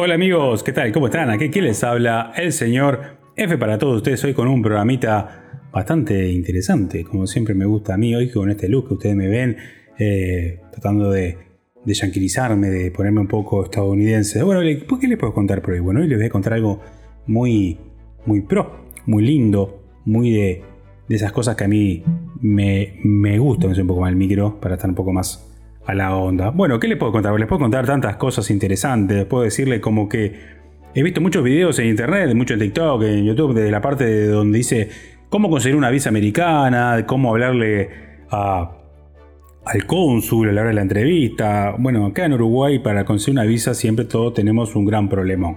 Hola amigos, ¿qué tal? ¿Cómo están? Aquí, les habla el señor F para todos ustedes hoy con un programita bastante interesante, como siempre me gusta a mí hoy con este look que ustedes me ven eh, tratando de, de yanquilizarme, de ponerme un poco estadounidense. Bueno, ¿por qué les puedo contar por hoy? Bueno, hoy les voy a contar algo muy, muy pro, muy lindo, muy de, de esas cosas que a mí me, me gustan, un poco más el micro para estar un poco más a la onda. Bueno, ¿qué les puedo contar? Les puedo contar tantas cosas interesantes. Puedo decirle como que he visto muchos videos en internet, mucho en TikTok, en YouTube, de la parte de donde dice cómo conseguir una visa americana, cómo hablarle al cónsul a la hora de la entrevista. Bueno, acá en Uruguay para conseguir una visa siempre todos tenemos un gran problemón.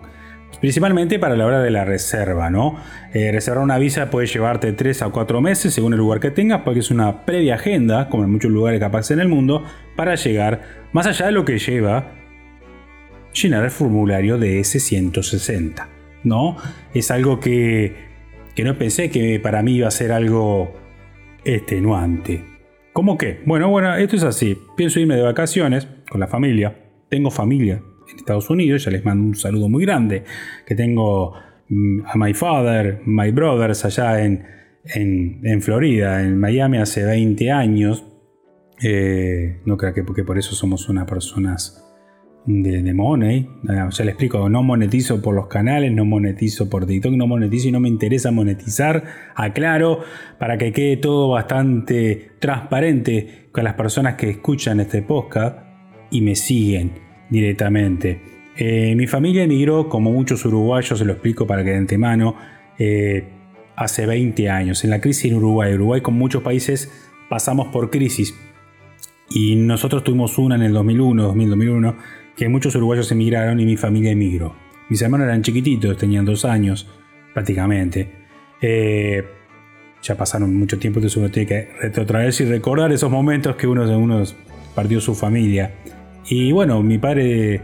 Principalmente para la hora de la reserva, ¿no? Eh, reservar una visa puede llevarte 3 a 4 meses según el lugar que tengas, porque es una previa agenda, como en muchos lugares capaz en el mundo, para llegar más allá de lo que lleva llenar el formulario de S160, ¿no? Es algo que, que no pensé que para mí iba a ser algo extenuante. ¿Cómo qué? Bueno, bueno, esto es así. Pienso irme de vacaciones con la familia. Tengo familia, en Estados Unidos, ya les mando un saludo muy grande, que tengo mm, a my father, my brothers allá en, en, Florida, en Miami hace 20 años. Eh, no creo que porque por eso somos unas personas de, money. Ah, ya les explico, no monetizo por los canales, no monetizo por TikTok, no monetizo y no me interesa monetizar. Aclaro, para que quede todo bastante transparente con las personas que escuchan este podcast y me siguen directamente. Eh, mi familia emigró, como muchos uruguayos, se lo explico para que de antemano, eh, hace 20 años, en la crisis en Uruguay. Uruguay, con muchos países, pasamos por crisis. Y nosotros tuvimos una en el 2001, 2001, que muchos uruguayos emigraron y mi familia emigró. Mis hermanos eran chiquititos, tenían dos años prácticamente. Eh, ya pasaron mucho tiempo, entonces uno tiene que retrotraerse y recordar esos momentos que uno, uno partió su familia. Y bueno, mi padre,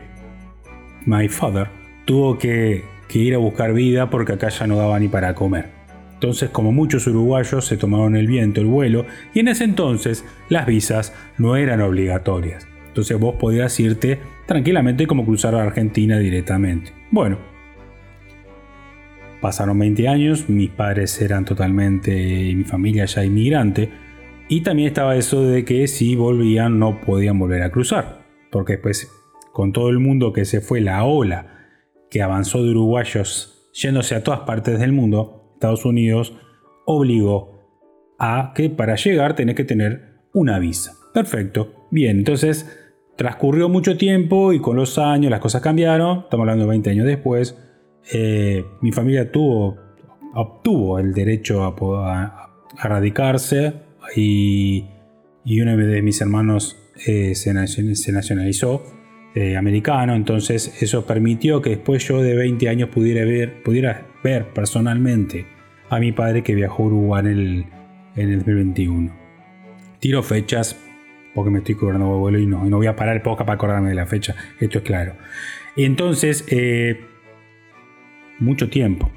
my father, tuvo que, ir a buscar vida porque acá ya no daba ni para comer. Entonces, como muchos uruguayos, se tomaron el viento, el vuelo, y en ese entonces las visas no eran obligatorias. Entonces vos podías irte tranquilamente como cruzar a Argentina directamente. Bueno, pasaron 20 años, mis padres eran totalmente, mi familia ya inmigrante, y también estaba eso de que si volvían no podían volver a cruzar porque después con todo el mundo que se fue, la ola que avanzó de uruguayos yéndose a todas partes del mundo, Estados Unidos obligó a que para llegar tenés que tener una visa. Perfecto, bien, entonces transcurrió mucho tiempo y con los años las cosas cambiaron, estamos hablando de 20 años después, eh, mi familia tuvo, obtuvo el derecho a, radicarse y, y uno de mis hermanos eh, se, nacionalizó eh, americano, entonces eso permitió que después yo de 20 años pudiera ver, pudiera ver personalmente a mi padre que viajó a Uruguay en el, en el 2021. Tiro fechas porque me estoy cobrando vuelo y no, no voy a parar el para acordarme de la fecha, esto es claro. Entonces, eh, mucho tiempo,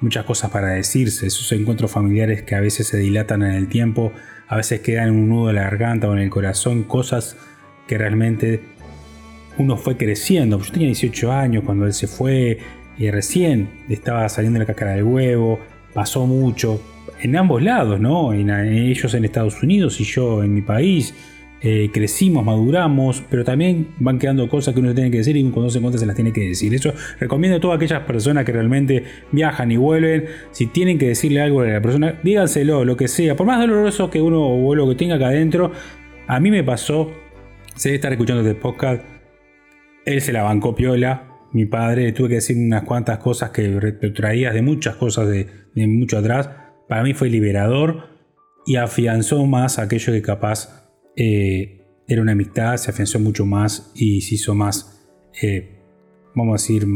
muchas cosas para decirse, esos encuentros familiares que a veces se dilatan en el tiempo, a veces quedan en un nudo de la garganta o en el corazón, cosas que realmente uno fue creciendo. Yo tenía 18 años cuando él se fue y recién estaba saliendo la cáscara del huevo, pasó mucho en ambos lados, ¿no? En, ellos en Estados Unidos y yo en mi país. Eh, crecimos, maduramos, pero también van quedando cosas que uno tiene que decir y cuando se encuentra se las tiene que decir. Eso recomiendo a todas aquellas personas que realmente viajan y vuelven, si tienen que decirle algo a la persona, díganselo, lo que sea, por más doloroso que uno o lo que tenga acá adentro. A mí me pasó, sé de estar escuchando este podcast, él se la bancó piola, mi padre, tuve que decir unas cuantas cosas que traías de muchas cosas de, de mucho atrás. Para mí fue liberador y afianzó más aquello que capaz eh, era una amistad, se afianzó mucho más y se hizo más, eh, vamos a decir,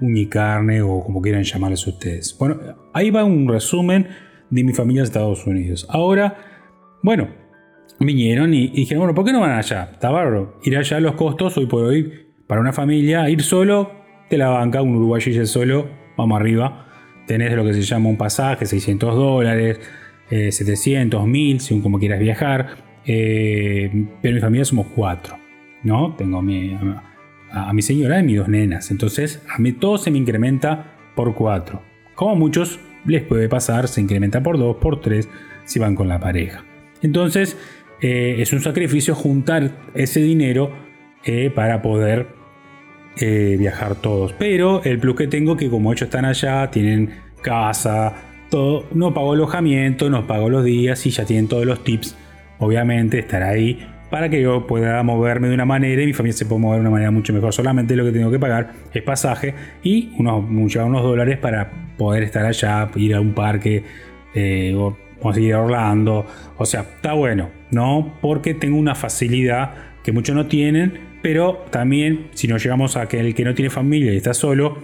unicarne o como quieran llamarles ustedes. Bueno, ahí va un resumen de mi familia en Estados Unidos. Ahora, bueno, vinieron y, dijeron, bueno, ¿por qué no van allá? Está Ir allá los costos hoy por hoy para una familia, ir solo de la banca, un uruguayo solo, vamos arriba. Tenés lo que se llama un pasaje, 600 dólares, 700, 1000, según como quieras viajar. Eh, pero mi familia somos cuatro, ¿no? Tengo a mi, a, mi señora y mis dos nenas. Entonces a mí todo se me incrementa por 4. Como a muchos les puede pasar, se incrementa por 2, por 3 si van con la pareja. Entonces eh, es un sacrificio juntar ese dinero eh, para poder viajar todos. Pero el plus que tengo que como ellos están allá, tienen casa, todo, no pago alojamiento, no pago los días y ya tienen todos los tips. Obviamente estar ahí para que yo pueda moverme de una manera y mi familia se pueda mover de una manera mucho mejor. Solamente lo que tengo que pagar es pasaje y unos, unos dólares para poder estar allá, ir a un parque eh, o conseguir a Orlando. O sea, está bueno, ¿no? Porque tengo una facilidad que muchos no tienen, pero también si nos llegamos a que el que no tiene familia y está solo,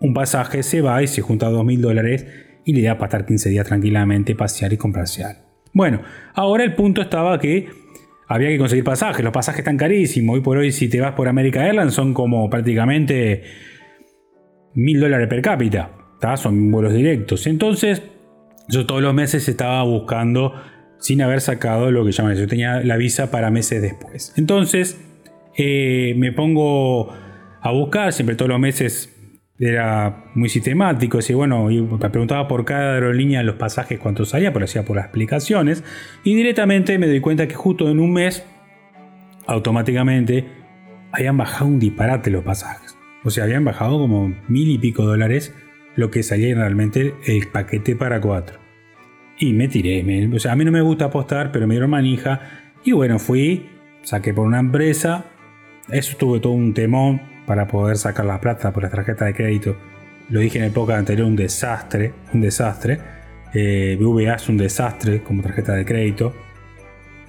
un pasaje se va y se junta dos mil dólares y le da para estar 15 días tranquilamente, pasear y comprarse algo. Bueno, ahora el punto estaba que había que conseguir pasajes. Los pasajes están carísimos. Hoy por hoy, si te vas por America Airlines, son como prácticamente mil dólares per cápita. Son vuelos directos. Entonces, yo todos los meses estaba buscando sin haber sacado lo que llaman. Yo tenía la visa para meses después. Entonces, eh, me pongo a buscar. Siempre todos los meses era muy sistemático, y bueno, me preguntaba por cada aerolínea los pasajes cuántos salía, pero hacía por las explicaciones, y directamente me doy cuenta que justo en un mes, automáticamente, habían bajado un disparate los pasajes. O sea, habían bajado como mil y pico dólares lo que salía realmente el paquete para cuatro. Y me tiré, o sea, a mí no me gusta apostar, pero me dieron manija, y bueno, fui, saqué por una empresa, eso tuve todo un temón, para poder sacar la plata por la tarjeta de crédito. Lo dije en el podcast anterior, un desastre, un desastre. Eh, es un desastre como tarjeta de crédito.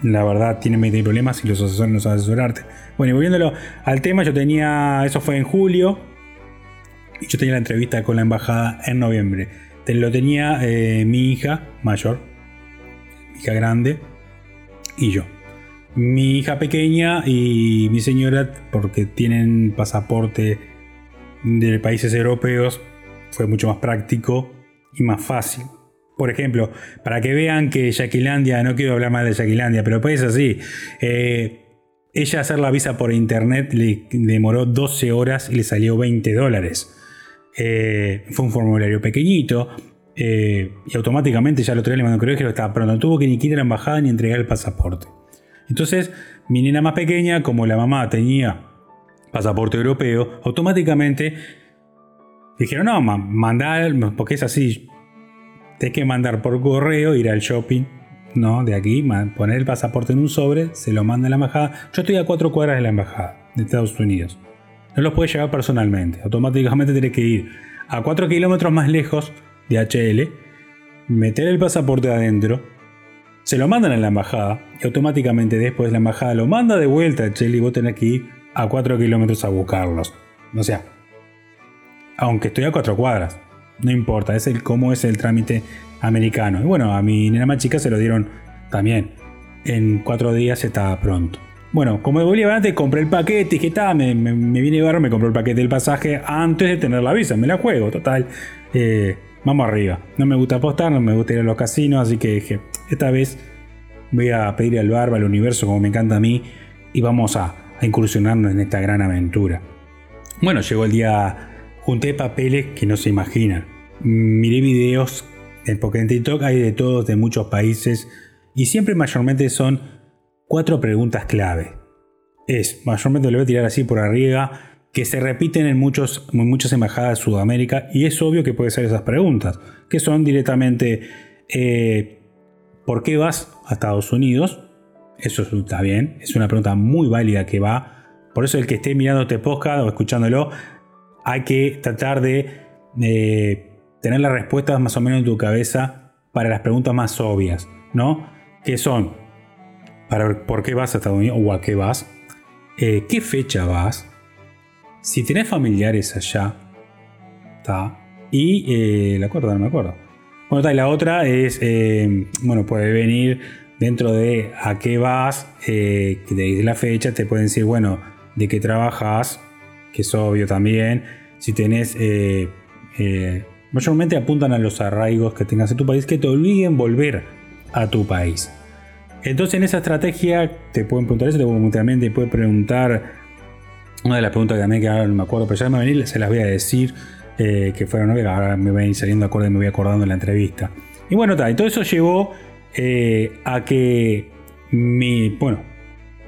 La verdad, tiene de problemas y los asesores no saben asesorarte. Bueno, y volviéndolo al tema, yo tenía, eso fue en julio, y yo tenía la entrevista con la embajada en noviembre. Lo tenía eh, mi hija mayor, mi hija grande, y yo mi hija pequeña y mi señora, porque tienen pasaporte de países europeos, fue mucho más práctico y más fácil. Por ejemplo, para que vean que Yaquilandia, no quiero hablar más de Yaquilandia, pero pues así, eh, ella hacer la visa por internet le, demoró 12 horas y le salió 20 dólares. Eh, fue un formulario pequeñito. Eh, y automáticamente ya lo traía le mandó creo que estaba pronto. No tuvo que ni ir a la embajada ni entregar el pasaporte. Entonces, mi nena más pequeña, como la mamá tenía pasaporte europeo, automáticamente dijeron, no, mandar, porque es así, hay que mandar por correo, ir al shopping, ¿no? De aquí, poner el pasaporte en un sobre, se lo manda a la embajada. Yo estoy a cuatro cuadras de la embajada de Estados Unidos. No los puedes llevar personalmente, automáticamente tienes que ir a cuatro kilómetros más lejos de HL, meter el pasaporte adentro, se lo mandan a la embajada y automáticamente después la embajada lo manda de vuelta a Chile y vos tenés que ir a 4 kilómetros a buscarlos. O sea, aunque estoy a 4 cuadras, no importa, es el cómo es el trámite americano. Y bueno, a mi nena más chica se lo dieron también. En 4 días estaba pronto. Bueno, como de Bolivia antes compré el paquete, que está, me, me, vine a ver, me compró el paquete del pasaje antes de tener la visa, me la juego, total. Eh, vamos arriba. No me gusta apostar, no me gusta ir a los casinos, así que dije, esta vez voy a pedir al barba, al universo, como me encanta a mí, y vamos a, incursionarnos en esta gran aventura. Bueno, llegó el día, junté papeles que no se imaginan. Miré videos, porque en TikTok hay de todos, de muchos países, y siempre mayormente son cuatro preguntas clave. Es, mayormente lo voy a tirar así por arriba, que se repiten en, muchos, muchas embajadas de Sudamérica y es obvio que puede ser esas preguntas, que son directamente eh, ¿por qué vas a Estados Unidos? Eso está bien, es una pregunta muy válida que va. Por eso el que esté mirando este podcast o escuchándolo, hay que tratar de tener las respuestas más o menos en tu cabeza para las preguntas más obvias, ¿no? Que son, para, ¿por qué vas a Estados Unidos o a qué vas? Eh, ¿Qué fecha vas? Si tenés familiares allá, está. Y eh, la cuarta no me acuerdo. Bueno, y la otra es, eh, bueno, puede venir dentro de a qué vas, eh, de la fecha, te pueden decir, bueno, de qué trabajas, que es obvio también. Si tenés, eh, mayormente apuntan a los arraigos que tengas en tu país que te obliguen volver a tu país. Entonces en esa estrategia te pueden preguntar eso, te pueden, te pueden preguntar Una de las preguntas que también que ahora no me acuerdo, pero ya me venir, se las voy a decir, eh, que fueron, ahora me van a ir saliendo acorde y me voy acordando en la entrevista. Y bueno, tal, y todo eso llevó eh, a que mi, bueno,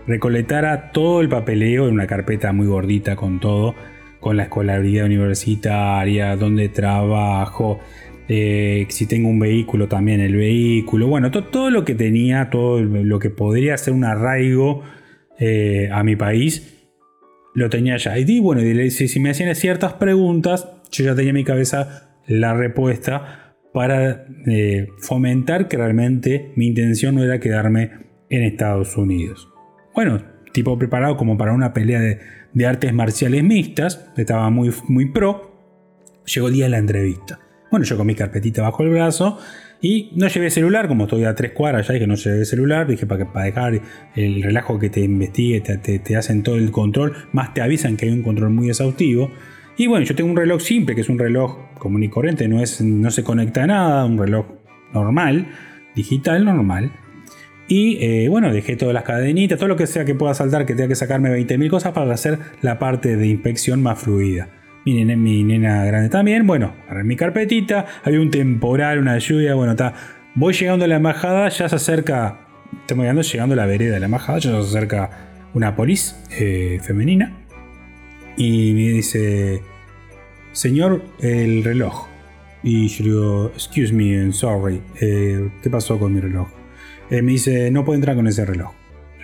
recolectara todo el papeleo en una carpeta muy gordita con todo, con la escolaridad universitaria, donde trabajo, eh, si tengo un vehículo también el vehículo, bueno, todo lo que tenía, todo lo que podría ser un arraigo a mi país, lo tenía ya. Y bueno, si, si me hacían ciertas preguntas, yo ya tenía en mi cabeza la respuesta para eh, fomentar que realmente mi intención no era quedarme en Estados Unidos. Bueno, tipo preparado como para una pelea de, artes marciales mixtas, estaba muy, muy pro. Llegó el día de la entrevista. Bueno, yo con mi carpetita bajo el brazo y no llevé celular, como estoy a tres cuadras ya dije no llevé celular, dije para, que, para dejar el relajo que te investigue, te, hacen todo el control, más te avisan que hay un control muy exhaustivo. Y bueno, yo tengo un reloj simple, que es un reloj común y corriente, no, es, no se conecta a nada, un reloj normal, digital normal. Y eh, bueno, dejé todas las cadenitas, todo lo que sea que pueda saltar, que tenga que sacarme 20.000 cosas para hacer la parte de inspección más fluida mi, mi nena grande también. Bueno, agarré mi carpetita, había un temporal, una lluvia, bueno, está. Voy llegando a la embajada, ya se acerca, estamos llegando, llegando a la vereda de la embajada, ya se acerca una polis eh, femenina y me dice, señor, el reloj. Y yo digo, excuse me, sorry, eh, ¿qué pasó con mi reloj? Eh, me dice, no puedo entrar con ese reloj.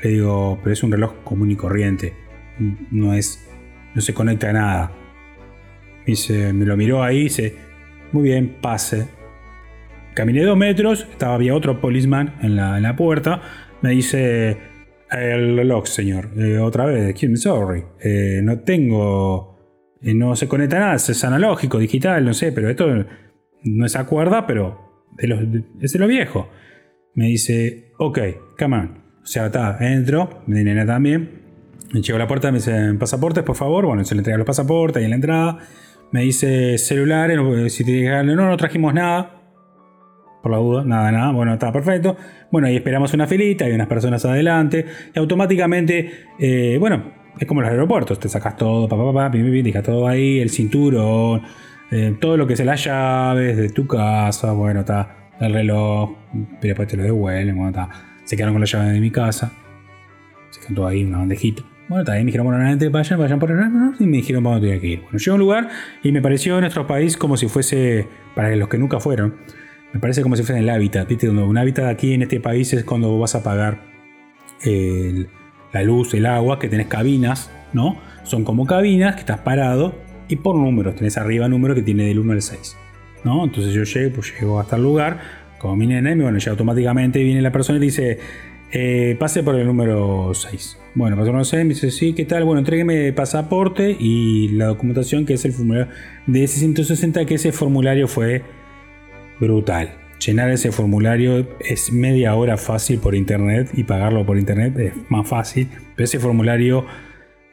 Le digo, pero es un reloj común y corriente, no es, no se conecta a nada me lo miró ahí, dice, muy bien, pase. Caminé dos metros, estaba, había otro policeman en la, puerta, me dice, el reloj, señor, otra vez, I'm sorry, eh, no tengo, eh, no se conecta nada, es analógico, digital, no sé, pero esto no es acuerda, pero es de lo viejo. Me dice, ok, come on. O sea, está, entro, mi nena también. Me llego a la puerta, me dice, pasaportes, por favor. Bueno, se le entrega los pasaportes ahí en la entrada. Me dice celulares, si te no, no trajimos nada. Por la duda, nada, nada. Bueno, está perfecto. Bueno, ahí esperamos una filita, hay unas personas adelante. Y automáticamente, eh, bueno, es como los aeropuertos. Te sacas todo, papá, papá, dejas todo ahí, el cinturón, eh, todo lo que sea las llaves de tu casa. Bueno, está el reloj, pero después te lo devuelven. Bueno, está. Se quedaron con las llaves de mi casa. Se quedó todo ahí, una bandejita. Bueno, también me dijeron, bueno, vayan, vayan por el y me dijeron, vamos, tenía que ir. Bueno, llegué a un lugar y me pareció nuestro país como si fuese, para los que nunca fueron, me parece como si fuese el hábitat, ¿viste? Un hábitat aquí en este país es cuando vas a pagar la luz, el agua, que tenés cabinas, ¿no? Son como cabinas que estás parado y por números, tenés arriba número que tiene del 1 al 6, ¿no? Entonces yo llego, pues llego hasta el lugar, como mi nene, y bueno, ya automáticamente viene la persona y dice, eh, pase por el número 6. Bueno, pasó no sé, me dice, sí, ¿qué tal? Bueno, entrégueme pasaporte y la documentación que es el formulario de ese 160, que ese formulario fue brutal. Llenar ese formulario es media hora fácil por internet y pagarlo por internet es más fácil, pero ese formulario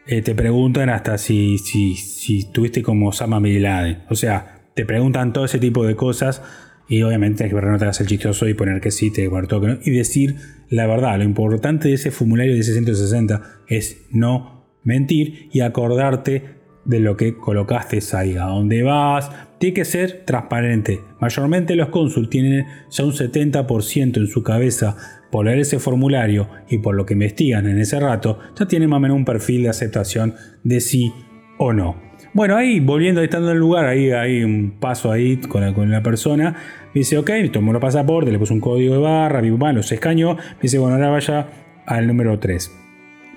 eh, te preguntan hasta si, si, si tuviste como Sama Bin O sea, te preguntan todo ese tipo de cosas y obviamente hay que no te hagas el chistoso y poner que sí, te guardó que no. Y decir la verdad. Lo importante de ese formulario de 660 es no mentir y acordarte de lo que colocaste ahí, a dónde vas. Tiene que ser transparente. Mayormente los cónsul tienen ya un 70% en su cabeza por leer ese formulario y por lo que investigan en ese rato, ya tienen más o menos un perfil de aceptación de sí o no. Bueno, ahí volviendo, estando en el lugar, ahí hay un paso ahí con la, con la persona. Me dice, ok, tomó el pasaporte, le puse un código de barra, mi papá los escañó. Me dice, bueno, ahora vaya al número 3.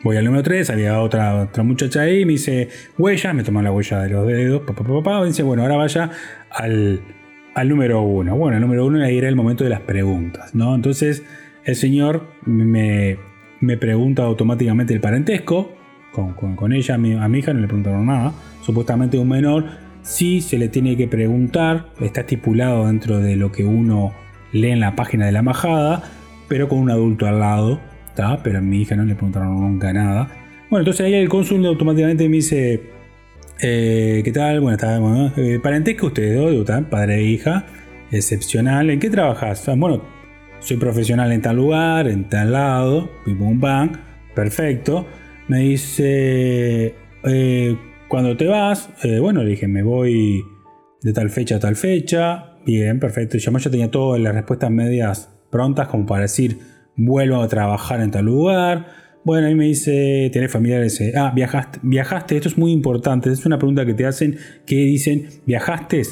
Voy al número 3, había otra, otra muchacha ahí, me dice huella, me tomó la huella de los dedos, papá, papá, dice, bueno, ahora vaya al, al número 1. Bueno, el número 1 ahí era el momento de las preguntas, ¿no? Entonces el señor me, me pregunta automáticamente el parentesco, con, ella, a mi, hija no le preguntaron nada supuestamente un menor, sí se le tiene que preguntar, está estipulado dentro de lo que uno lee en la página de la embajada, pero con un adulto al lado, ¿está? pero a mi hija no le preguntaron nunca nada. Bueno, entonces ahí el cónsul automáticamente me dice, eh, ¿qué tal? Bueno, está, bueno, eh, parentesco ustedes dos, padre e hija, excepcional, ¿en qué trabajas? Ah, bueno, soy profesional en tal lugar, en tal lado, pim pum pam, perfecto. Me dice, eh, cuando te vas, eh, bueno, le dije, me voy de tal fecha a tal fecha. Bien, perfecto. Y yo tenía todas las respuestas medias prontas como para decir, vuelvo a trabajar en tal lugar. Bueno, ahí me dice, ¿tenés familiares? Ah, viajaste, viajaste, esto es muy importante, es una pregunta que te hacen, que dicen, ¿viajaste?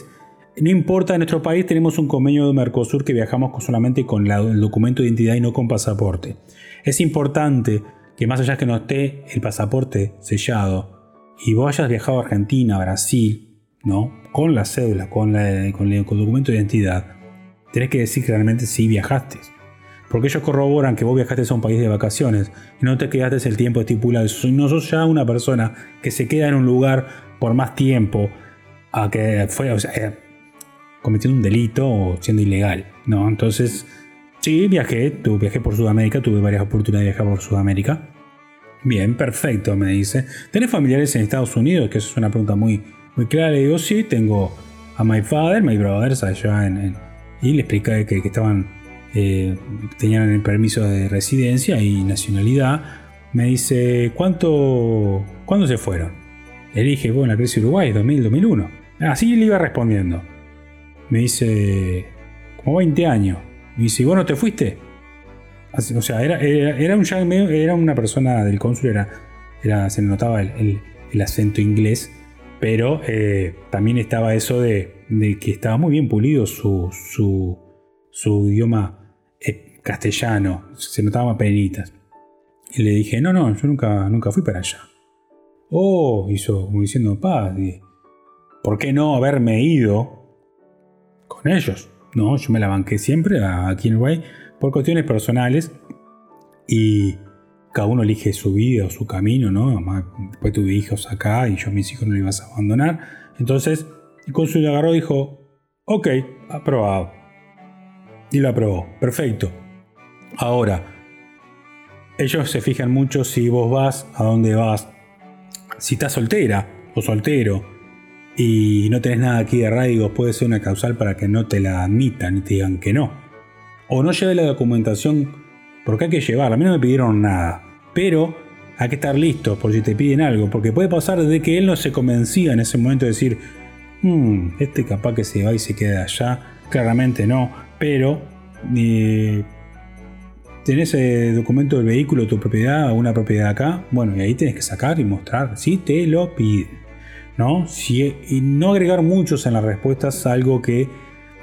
No importa, en nuestro país tenemos un convenio de Mercosur que viajamos solamente con el documento de identidad y no con pasaporte. Es importante que más allá de que no esté el pasaporte sellado y vos hayas viajado a Argentina, Brasil, ¿no? Con la cédula, con, con el documento de identidad, tenés que decir que realmente sí viajaste. Porque ellos corroboran que vos viajaste a un país de vacaciones y no te quedaste el tiempo estipulado. No sos ya una persona que se queda en un lugar por más tiempo a que fue, eh, cometiendo un delito o siendo ilegal. ¿no? Entonces, sí, viajé, tuve, viajé por Sudamérica, tuve varias oportunidades de viajar por Sudamérica. Bien, perfecto, me dice. ¿Tenés familiares en Estados Unidos? Que eso es una pregunta muy, muy clara. Le digo, sí, tengo a my father, my brothers allá en... y le expliqué que estaban eh, tenían el permiso de residencia y nacionalidad, me dice, ¿cuánto, ¿cuándo se fueron? Le dije, bueno, la crisis Uruguay, 2000, 2001. Así le iba respondiendo. Me dice, como 20 años. Me dice, ¿y vos no te fuiste? o sea, era, era, un, era una persona del cónsul, era, se notaba el, acento inglés, pero eh, también estaba eso de, que estaba muy bien pulido su, su, su idioma castellano, se notaba penitas. Y le dije, no, no, yo nunca, nunca fui para allá. Oh, hizo como diciendo, pa, ¿por qué no haberme ido con ellos? No, yo me la banqué siempre aquí en Uruguay por cuestiones personales y cada uno elige su vida o su camino, ¿no? Después tuve hijos acá y yo a mis hijos no los ibas a abandonar. Entonces el cónsul agarró y dijo, ok, aprobado. Y lo aprobó, perfecto. Ahora, ellos se fijan mucho si vos vas, a dónde vas. Si estás soltera o soltero y no tenés nada aquí de arraigos, puede ser una causal para que no te la admitan y te digan que no. O no lleve la documentación porque hay que llevarla. A mí no me pidieron nada. Pero hay que estar listo por si te piden algo. Porque puede pasar de que él no se convencía en ese momento de decir, hmm, este capaz que se va y se queda allá. Claramente no. Pero eh, tenés el documento del vehículo, tu propiedad, una propiedad acá, bueno, y ahí tenés que sacar y mostrar si te lo piden. ¿No? Si, y no agregar muchos en las respuestas, algo que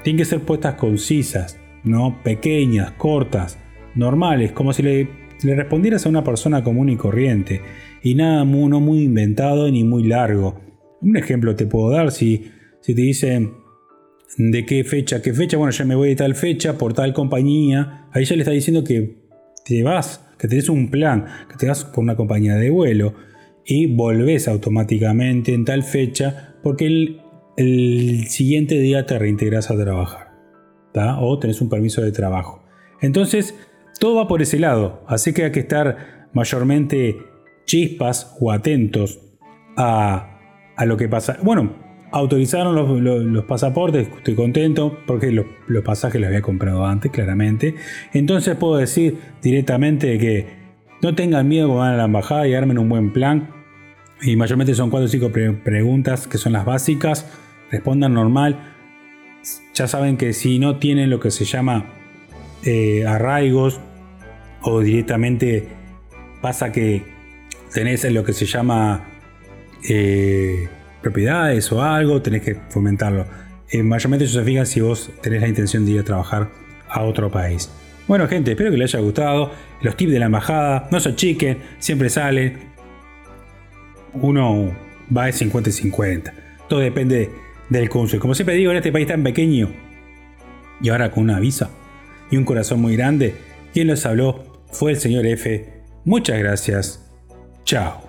tienen que ser puestas concisas, ¿no? pequeñas, cortas, normales, como si le, le respondieras a una persona común y corriente, y nada no muy inventado ni muy largo. Un ejemplo te puedo dar si, si te dicen de qué fecha, qué fecha, bueno, ya me voy de tal fecha por tal compañía, ahí ya le está diciendo que te vas, que tenés un plan, que te vas por una compañía de vuelo y volvés automáticamente en tal fecha porque el, el siguiente día te reintegras a trabajar, o tenés un permiso de trabajo. Entonces, todo va por ese lado, así que hay que estar mayormente chispas o atentos a, a lo que pasa. Bueno, autorizaron los, pasaportes, estoy contento porque los, pasajes los había comprado antes, claramente. Entonces puedo decir directamente que no tengan miedo cuando van a la embajada y armen un buen plan. Y mayormente son cuatro o cinco preguntas que son las básicas. Respondan normal. Ya saben que si no tienen lo que se llama eh, arraigos o directamente pasa que tenés lo que se llama eh, propiedades o algo, tenés que fomentarlo. Eh, mayormente eso se fija si vos tenés la intención de ir a trabajar a otro país. Bueno gente, espero que les haya gustado. Los tips de la embajada, no se achiquen, siempre salen. Uno va de 50 y 50. Todo depende del cónsul. Como siempre digo, en este país tan pequeño y ahora con una visa y un corazón muy grande, quien los habló fue el señor F. Muchas gracias. Chao.